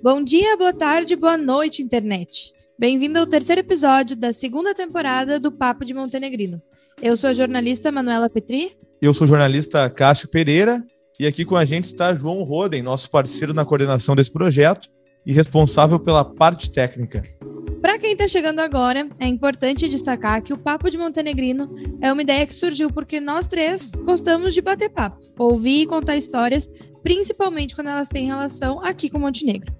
Bom dia, boa tarde, boa noite, internet. Bem-vindo ao terceiro episódio da segunda temporada do Papo de Montenegrino. Eu sou a jornalista Manuela Petri. Eu sou o jornalista Cássio Pereira. E aqui com a gente está João Roden, nosso parceiro na coordenação desse projeto e responsável pela parte técnica. Para quem está chegando agora, é importante destacar que o Papo de Montenegrino é uma ideia que surgiu porque nós três gostamos de bater papo, ouvir e contar histórias, principalmente quando elas têm relação aqui com Montenegro.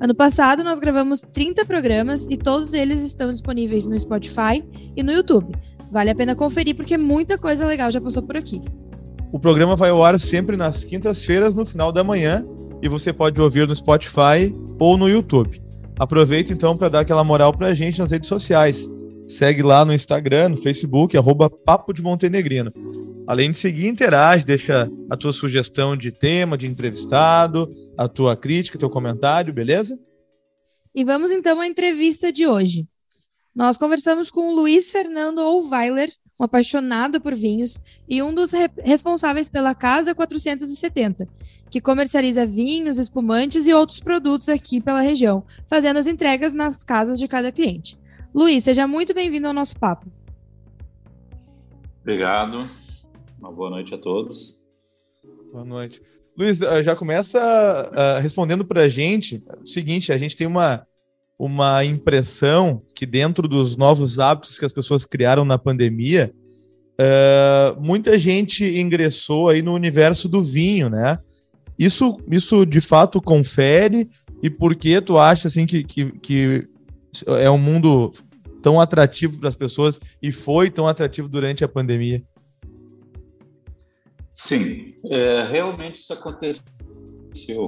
Ano passado, nós gravamos 30 programas e todos eles estão disponíveis no Spotify e no YouTube. Vale a pena conferir porque muita coisa legal já passou por aqui. O programa vai ao ar sempre nas quintas-feiras, no final da manhã, e você pode ouvir no Spotify ou no YouTube. Aproveita então para dar aquela moral para a gente nas redes sociais. Segue lá no Instagram, no Facebook, arroba Papo de Montenegrino. Além de seguir, interage, deixa a tua sugestão de tema, de entrevistado, a tua crítica, teu comentário, beleza? E vamos então à entrevista de hoje. Nós conversamos com o Luiz Fernando Ouweiler, um apaixonado por vinhos e um dos re responsáveis pela Casa 470, que comercializa vinhos, espumantes e outros produtos aqui pela região, fazendo as entregas nas casas de cada cliente. Luiz, seja muito bem-vindo ao nosso papo. Obrigado. Uma boa noite a todos. Boa noite. Luiz, eh, já começa uh, respondendo para a gente o seguinte: a gente tem uma, uma impressão que, dentro dos novos hábitos que as pessoas criaram na pandemia, uh, muita gente ingressou aí no universo do vinho, né? Isso, isso de fato confere? E por que tu acha assim que, que, que é um mundo tão atrativo para as pessoas e foi tão atrativo durante a pandemia? Sim, é, realmente isso aconteceu,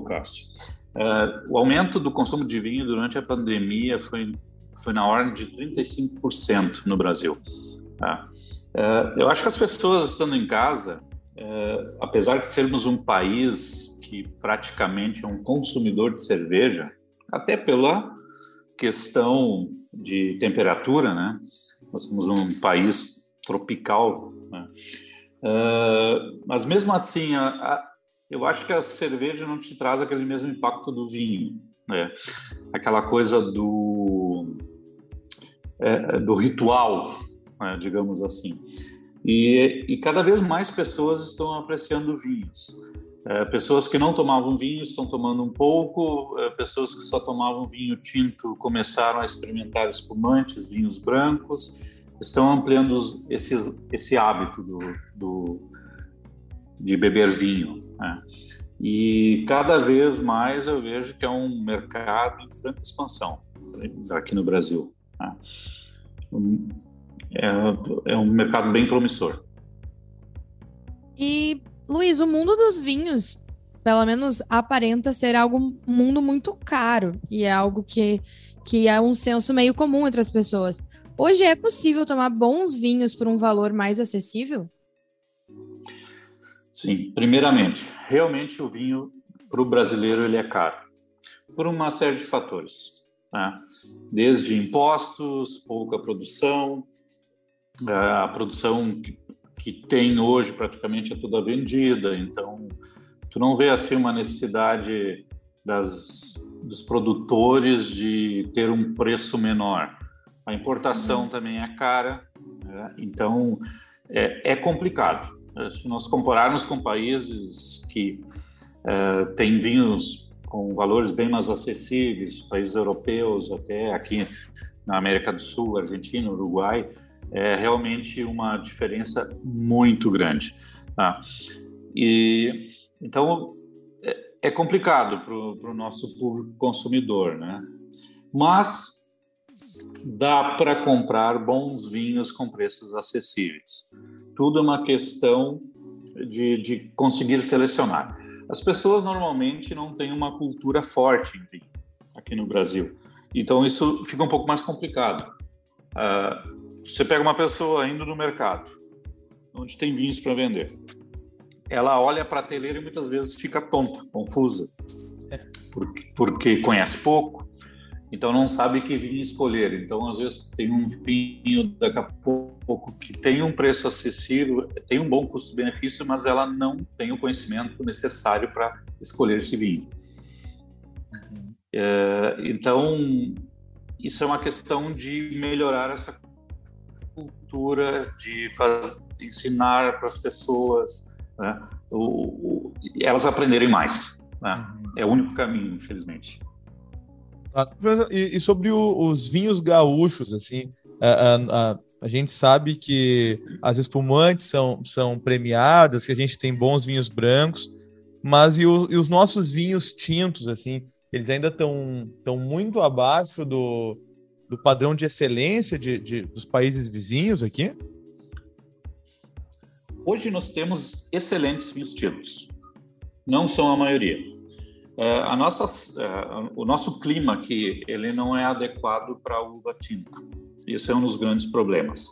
Cássio. É, o aumento do consumo de vinho durante a pandemia foi, foi na ordem de 35% no Brasil. Tá? É, eu acho que as pessoas estando em casa, é, apesar de sermos um país que praticamente é um consumidor de cerveja, até pela questão de temperatura, né? Nós somos um país tropical, né? Uh, mas mesmo assim, a, a, eu acho que a cerveja não te traz aquele mesmo impacto do vinho, né? Aquela coisa do é, do ritual, né? digamos assim. E, e, cada vez mais pessoas estão apreciando vinhos. É, pessoas que não tomavam vinho estão tomando um pouco, é, pessoas que só tomavam vinho tinto começaram a experimentar espumantes, vinhos brancos estão ampliando os, esses, esse hábito do, do, de beber vinho. Né? E cada vez mais eu vejo que é um mercado em franca expansão aqui no Brasil. Né? É, é um mercado bem promissor. E, Luiz, o mundo dos vinhos, pelo menos aparenta ser algo, um mundo muito caro e é algo que, que é um senso meio comum entre as pessoas. Hoje é possível tomar bons vinhos por um valor mais acessível? Sim, primeiramente, realmente o vinho para o brasileiro ele é caro por uma série de fatores, né? desde impostos, pouca produção, é, a produção que tem hoje praticamente é toda vendida, então tu não vê assim uma necessidade das, dos produtores de ter um preço menor. A importação uhum. também é cara, né? então é, é, complicado. É, se nós compararmos com países que é, têm vinhos com valores bem mais acessíveis, países europeus, até aqui na América do Sul, Argentina, Uruguai, é realmente uma diferença muito grande. Tá? E então é, é complicado para o nosso público consumidor, né? Mas dá para comprar bons vinhos com preços acessíveis. Tudo é uma questão de, de conseguir selecionar. As pessoas normalmente não têm uma cultura forte em vinho aqui no Brasil, então isso fica um pouco mais complicado. Uh, você pega uma pessoa indo no mercado, onde tem vinhos para vender, ela olha a prateleira e muitas vezes fica tonta, confusa, é. porque, porque conhece pouco, então não sabe que vinho escolher. Então às vezes tem um vinho daqui a pouco que tem um preço acessível, tem um bom custo-benefício, mas ela não tem o conhecimento necessário para escolher esse vinho. É, então, isso é uma questão de melhorar essa cultura, de faz, ensinar para as pessoas, né, o, o, elas aprenderem mais. Né? É o único caminho, infelizmente. E, e sobre o, os vinhos gaúchos, assim, a, a, a, gente sabe que as espumantes são, são premiadas, que a gente tem bons vinhos brancos, mas e, o, e os nossos vinhos tintos, assim, eles ainda estão tão muito abaixo do, do padrão de excelência de, de, dos países vizinhos aqui? Hoje nós temos excelentes vinhos tintos. Não são a maioria. É, a nossa, é, o nosso clima aqui ele não é adequado para a uva tinta. Esse é um dos grandes problemas,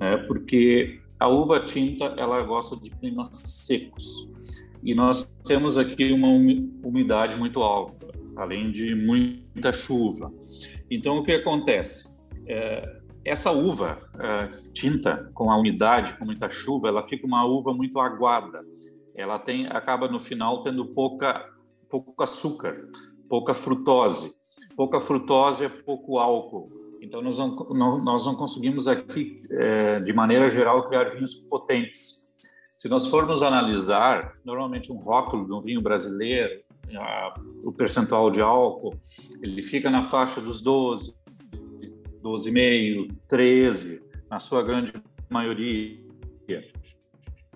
é, porque a uva tinta ela gosta de climas secos e nós temos aqui uma umidade muito alta além de muita chuva. Então, o que acontece? É, essa uva é, tinta com a umidade, com muita chuva, ela fica uma uva muito aguada. Ela tem, acaba no final tendo pouca, pouco açúcar, pouca frutose. Pouca frutose é pouco álcool. Então, nós não, nós não conseguimos aqui, é, de maneira geral, criar vinhos potentes. Se nós formos analisar, normalmente um rótulo de um vinho brasileiro, a, o percentual de álcool, ele fica na faixa dos 12, 12,5, 13, na sua grande maioria.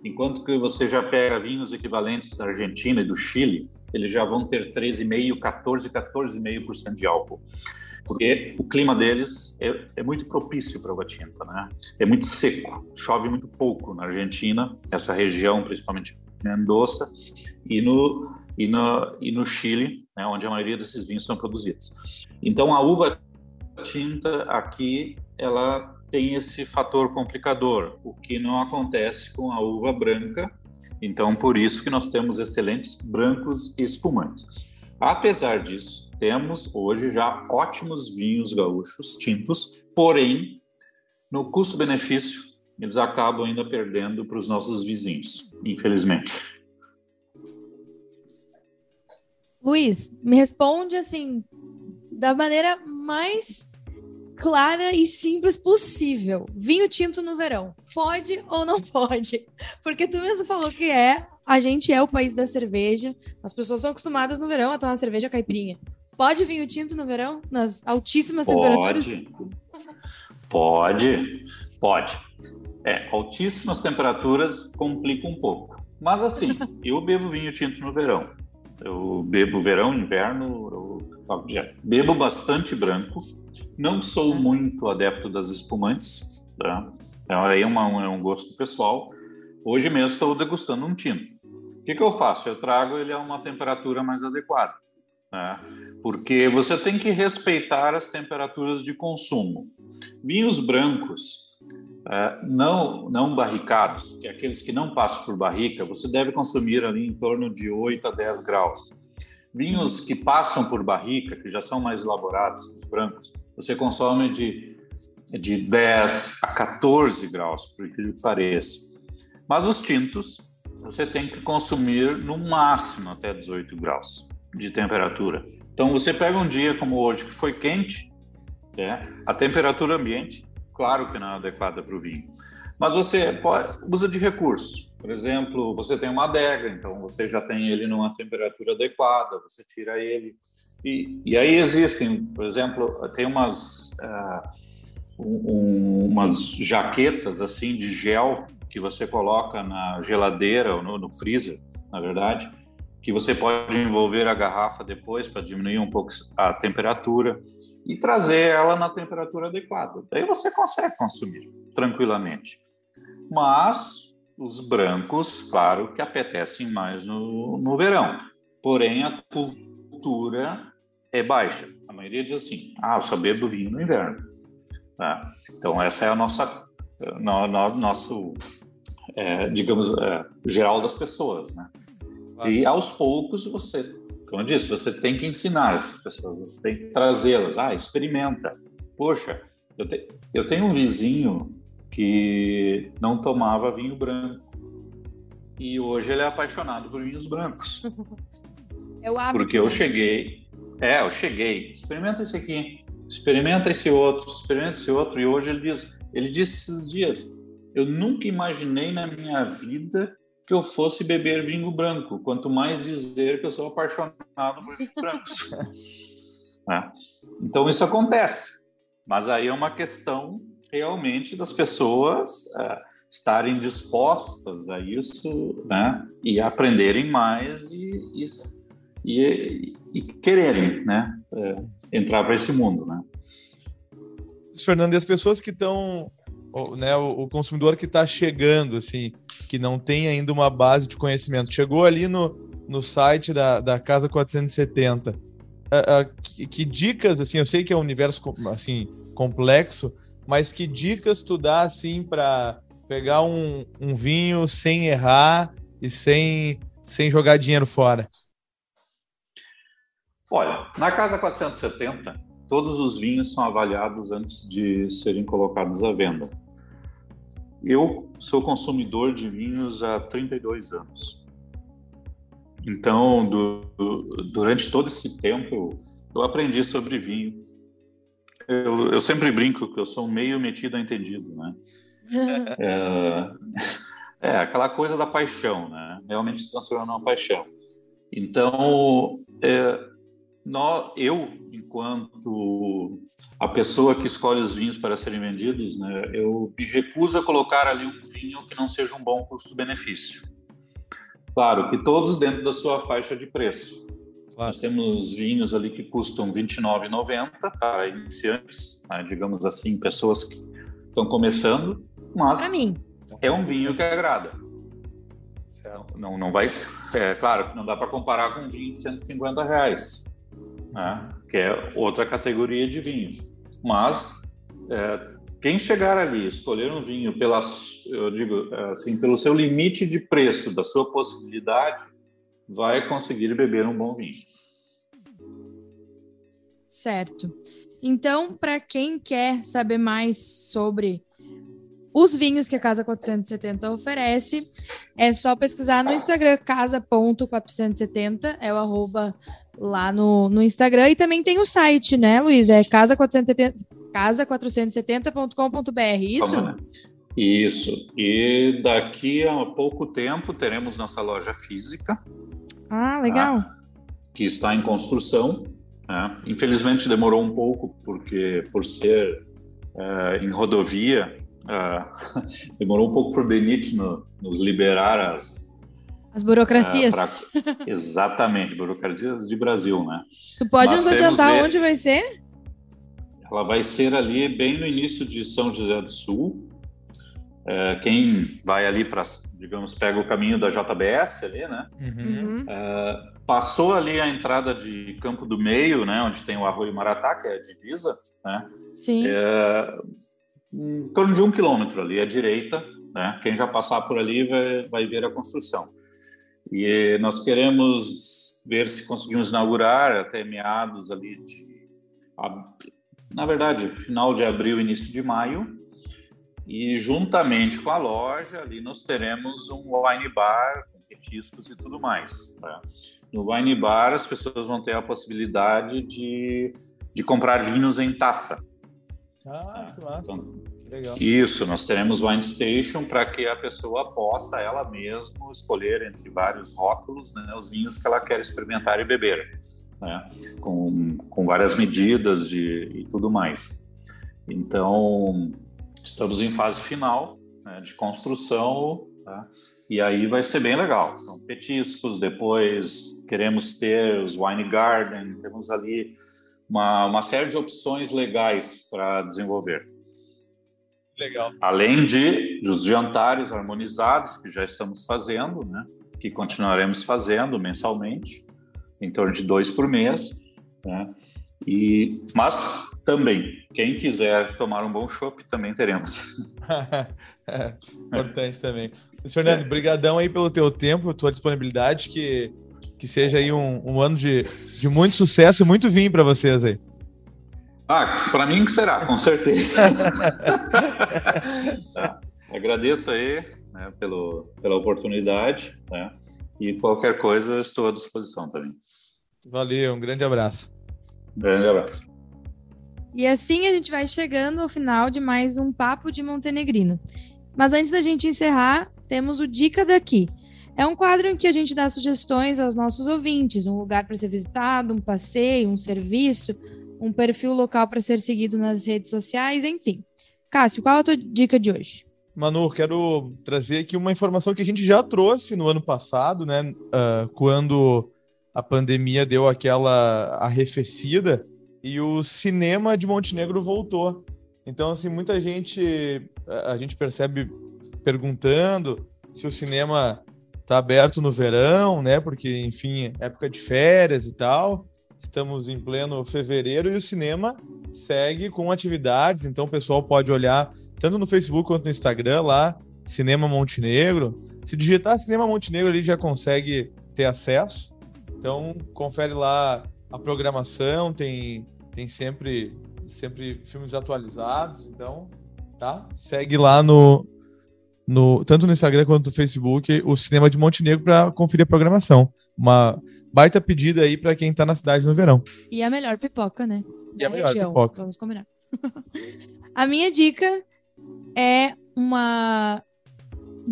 Enquanto que você já pega vinhos equivalentes da Argentina e do Chile, eles já vão ter 13,5, 14, 14,5% de álcool. Porque o clima deles é, é muito propício para uva tinta, né? É muito seco, chove muito pouco na Argentina, essa região, principalmente Mendoza, e no e no, e no Chile, né, onde a maioria desses vinhos são produzidos. Então, a uva tinta aqui, ela tem esse fator complicador, o que não acontece com a uva branca. Então, por isso que nós temos excelentes brancos e espumantes. Apesar disso, temos hoje já ótimos vinhos gaúchos tintos, porém, no custo-benefício, eles acabam ainda perdendo para os nossos vizinhos, infelizmente. Luiz, me responde assim, da maneira mais clara e simples possível. Vinho tinto no verão, pode ou não pode? Porque tu mesmo falou que é, a gente é o país da cerveja, as pessoas são acostumadas no verão a tomar cerveja caipirinha. Pode vinho tinto no verão, nas altíssimas pode. temperaturas? Pode, pode. É, altíssimas temperaturas complica um pouco. Mas assim, eu bebo vinho tinto no verão. Eu bebo verão, inverno, eu bebo bastante branco. Não sou muito adepto das espumantes, tá? Então aí é, uma, é um gosto pessoal. Hoje mesmo estou degustando um tinto. O que, que eu faço? Eu trago ele a uma temperatura mais adequada. Né? Porque você tem que respeitar as temperaturas de consumo. Vinhos brancos, é, não, não barricados, que é aqueles que não passam por barrica, você deve consumir ali em torno de 8 a 10 graus. Vinhos que passam por barrica, que já são mais elaborados, os brancos, você consome de, de 10 a 14 graus, por que pareça. Mas os tintos, você tem que consumir no máximo até 18 graus de temperatura. Então, você pega um dia como hoje, que foi quente, é, a temperatura ambiente claro que não é adequada para o vinho. Mas você pode, usa de recursos. Por exemplo, você tem uma adega, então você já tem ele numa temperatura adequada, você tira ele. E, e aí existem, por exemplo, tem umas, uh, um, umas jaquetas assim de gel que você coloca na geladeira ou no, no freezer, na verdade, que você pode envolver a garrafa depois para diminuir um pouco a temperatura e trazer ela na temperatura adequada. Daí você consegue consumir tranquilamente. Mas os brancos, claro, que apetecem mais no, no verão. Porém, a cultura é baixa. A maioria diz assim: ah, eu só bebo vinho no inverno. Tá? Então, essa é a nossa, no, no, nosso, é, digamos, é, geral das pessoas. Né? E aos poucos você como eu disse, você tem que ensinar essas pessoas, você tem que trazê-las. Ah, experimenta. Poxa, eu, te, eu tenho um vizinho que não tomava vinho branco. E hoje ele é apaixonado por vinhos brancos. É o hábito. Porque eu cheguei, É, eu cheguei. Experimenta esse aqui, experimenta esse outro, experimenta esse outro. E hoje ele diz, ele disse esses dias, eu nunca imaginei na minha vida que eu fosse beber vinho branco, quanto mais dizer que eu sou apaixonado por vinhos brancos. é. Então isso acontece, mas aí é uma questão realmente das pessoas é, estarem dispostas a isso, né, e aprenderem mais e, e, e, e quererem, né, é, entrar para esse mundo, né. Fernando, e as pessoas que estão, né, o, o consumidor que está chegando, assim, que não tem ainda uma base de conhecimento. Chegou ali no, no site da, da Casa 470. Uh, uh, que, que, dicas, assim, eu sei que é um universo assim, complexo, mas que dicas tu dá, assim, para pegar um, um vinho sem errar e sem, sem jogar dinheiro fora? Olha, na Casa 470, todos os vinhos são avaliados antes de serem colocados à venda. Eu sou consumidor de vinhos há 32 anos. Então, do, durante todo esse tempo, eu aprendi sobre vinho. Eu, eu, sempre brinco que eu sou meio metido a entendido, né? é, é, aquela coisa da paixão, né? Realmente se transforma numa paixão. Então, é, nós, eu, enquanto a pessoa que escolhe os vinhos para serem vendidos, né, eu me recuso a colocar ali um vinho que não seja um bom custo-benefício. Claro que todos dentro da sua faixa de preço. Claro. Nós temos vinhos ali que custam R$ 29,90 para iniciantes, né, digamos assim, pessoas que estão começando, mas é um vinho que agrada. Certo. Não, não vai, é claro, não dá para comparar com um vinho de 150 reais né? que é outra categoria de vinhos. Mas é, quem chegar ali, escolher um vinho pela, eu digo assim, pelo seu limite de preço, da sua possibilidade, vai conseguir beber um bom vinho. Certo. Então, para quem quer saber mais sobre os vinhos que a Casa 470 oferece, é só pesquisar no Instagram casa.470, é o arroba lá no, no Instagram. E também tem o site, né, Luiz? É casa470, casa470.com.br, isso? Isso. E daqui a pouco tempo teremos nossa loja física. Ah, legal. Tá? Que está em construção. Né? Infelizmente demorou um pouco, porque por ser é, em rodovia, é, demorou um pouco para o DENIT no, nos liberar as, as burocracias. É, pra... Exatamente, burocracias de Brasil, né? Tu pode nos adiantar onde vai ser? Ela vai ser ali bem no início de São José do Sul. É, quem vai ali para, digamos, pega o caminho da JBS ali, né? Uhum. É, passou ali a entrada de Campo do Meio, né? Onde tem o Arroio Maratá, que é a divisa, né? Sim. É, em torno de um quilômetro ali à direita, né? Quem já passar por ali vai, vai ver a construção. E nós queremos ver se conseguimos inaugurar até meados ali de, na verdade, final de abril, início de maio. E juntamente com a loja, ali nós teremos um wine bar com petiscos e tudo mais. Né? No wine bar, as pessoas vão ter a possibilidade de, de comprar vinhos em taça. Ah, que massa. Então, Legal. Isso, nós teremos Wine Station para que a pessoa possa ela mesma escolher entre vários rótulos né, os vinhos que ela quer experimentar e beber, né, com, com várias medidas de, e tudo mais. Então, estamos em fase final né, de construção tá, e aí vai ser bem legal. Então, petiscos, depois queremos ter os Wine Garden, temos ali uma, uma série de opções legais para desenvolver. Legal. Além de dos jantares harmonizados que já estamos fazendo, né? Que continuaremos fazendo mensalmente, em torno de dois por mês, né? E mas também quem quiser tomar um bom chopp também teremos. é, importante também. Fernando, brigadão aí pelo teu tempo, tua disponibilidade, que que seja aí um, um ano de, de muito sucesso e muito vinho para vocês aí. Ah, para mim que será, com certeza. tá. Agradeço aí né, pelo, pela oportunidade né, e qualquer coisa estou à disposição também. Valeu, um grande abraço. Grande abraço. E assim a gente vai chegando ao final de mais um Papo de Montenegrino. Mas antes da gente encerrar, temos o Dica daqui. É um quadro em que a gente dá sugestões aos nossos ouvintes, um lugar para ser visitado, um passeio, um serviço, um perfil local para ser seguido nas redes sociais, enfim. Cássio, qual a tua dica de hoje? Manu, quero trazer aqui uma informação que a gente já trouxe no ano passado, né? Uh, quando a pandemia deu aquela arrefecida e o cinema de Montenegro voltou. Então, assim, muita gente a gente percebe perguntando se o cinema está aberto no verão, né? Porque, enfim, época de férias e tal. Estamos em pleno fevereiro e o cinema segue com atividades, então o pessoal pode olhar tanto no Facebook quanto no Instagram lá, Cinema Montenegro. Se digitar Cinema Montenegro ali já consegue ter acesso. Então confere lá a programação, tem, tem sempre, sempre filmes atualizados, então tá? Segue lá no, no tanto no Instagram quanto no Facebook o Cinema de Montenegro para conferir a programação. Uma baita pedida aí para quem está na cidade no verão. E a melhor pipoca, né? E a melhor região. pipoca. Vamos combinar. a minha dica é uma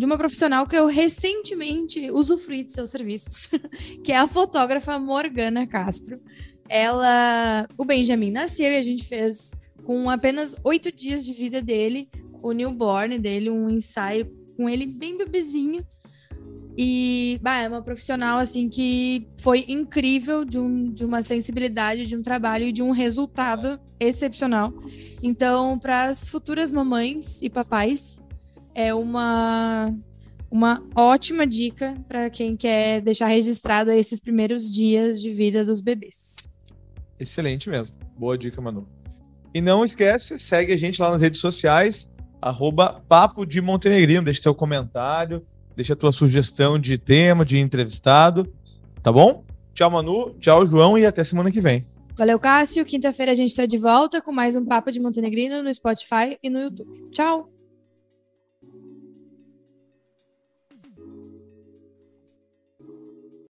de uma profissional que eu recentemente usufruí de seus serviços, que é a fotógrafa Morgana Castro. Ela, o Benjamin nasceu e a gente fez com apenas oito dias de vida dele, o newborn dele, um ensaio com ele bem bebezinho. E bah, é uma profissional assim que foi incrível de, um, de uma sensibilidade, de um trabalho e de um resultado excepcional. Então, para as futuras mamães e papais, é uma uma ótima dica para quem quer deixar registrado esses primeiros dias de vida dos bebês. Excelente mesmo. Boa dica, Manu. E não esquece, segue a gente lá nas redes sociais, arroba Papo de Montenegrino, deixa teu comentário, deixa tua sugestão de tema, de entrevistado, tá bom? Tchau, Manu, tchau, João, e até semana que vem. Valeu, Cássio. Quinta-feira a gente está de volta com mais um Papo de Montenegrino no Spotify e no YouTube. Tchau!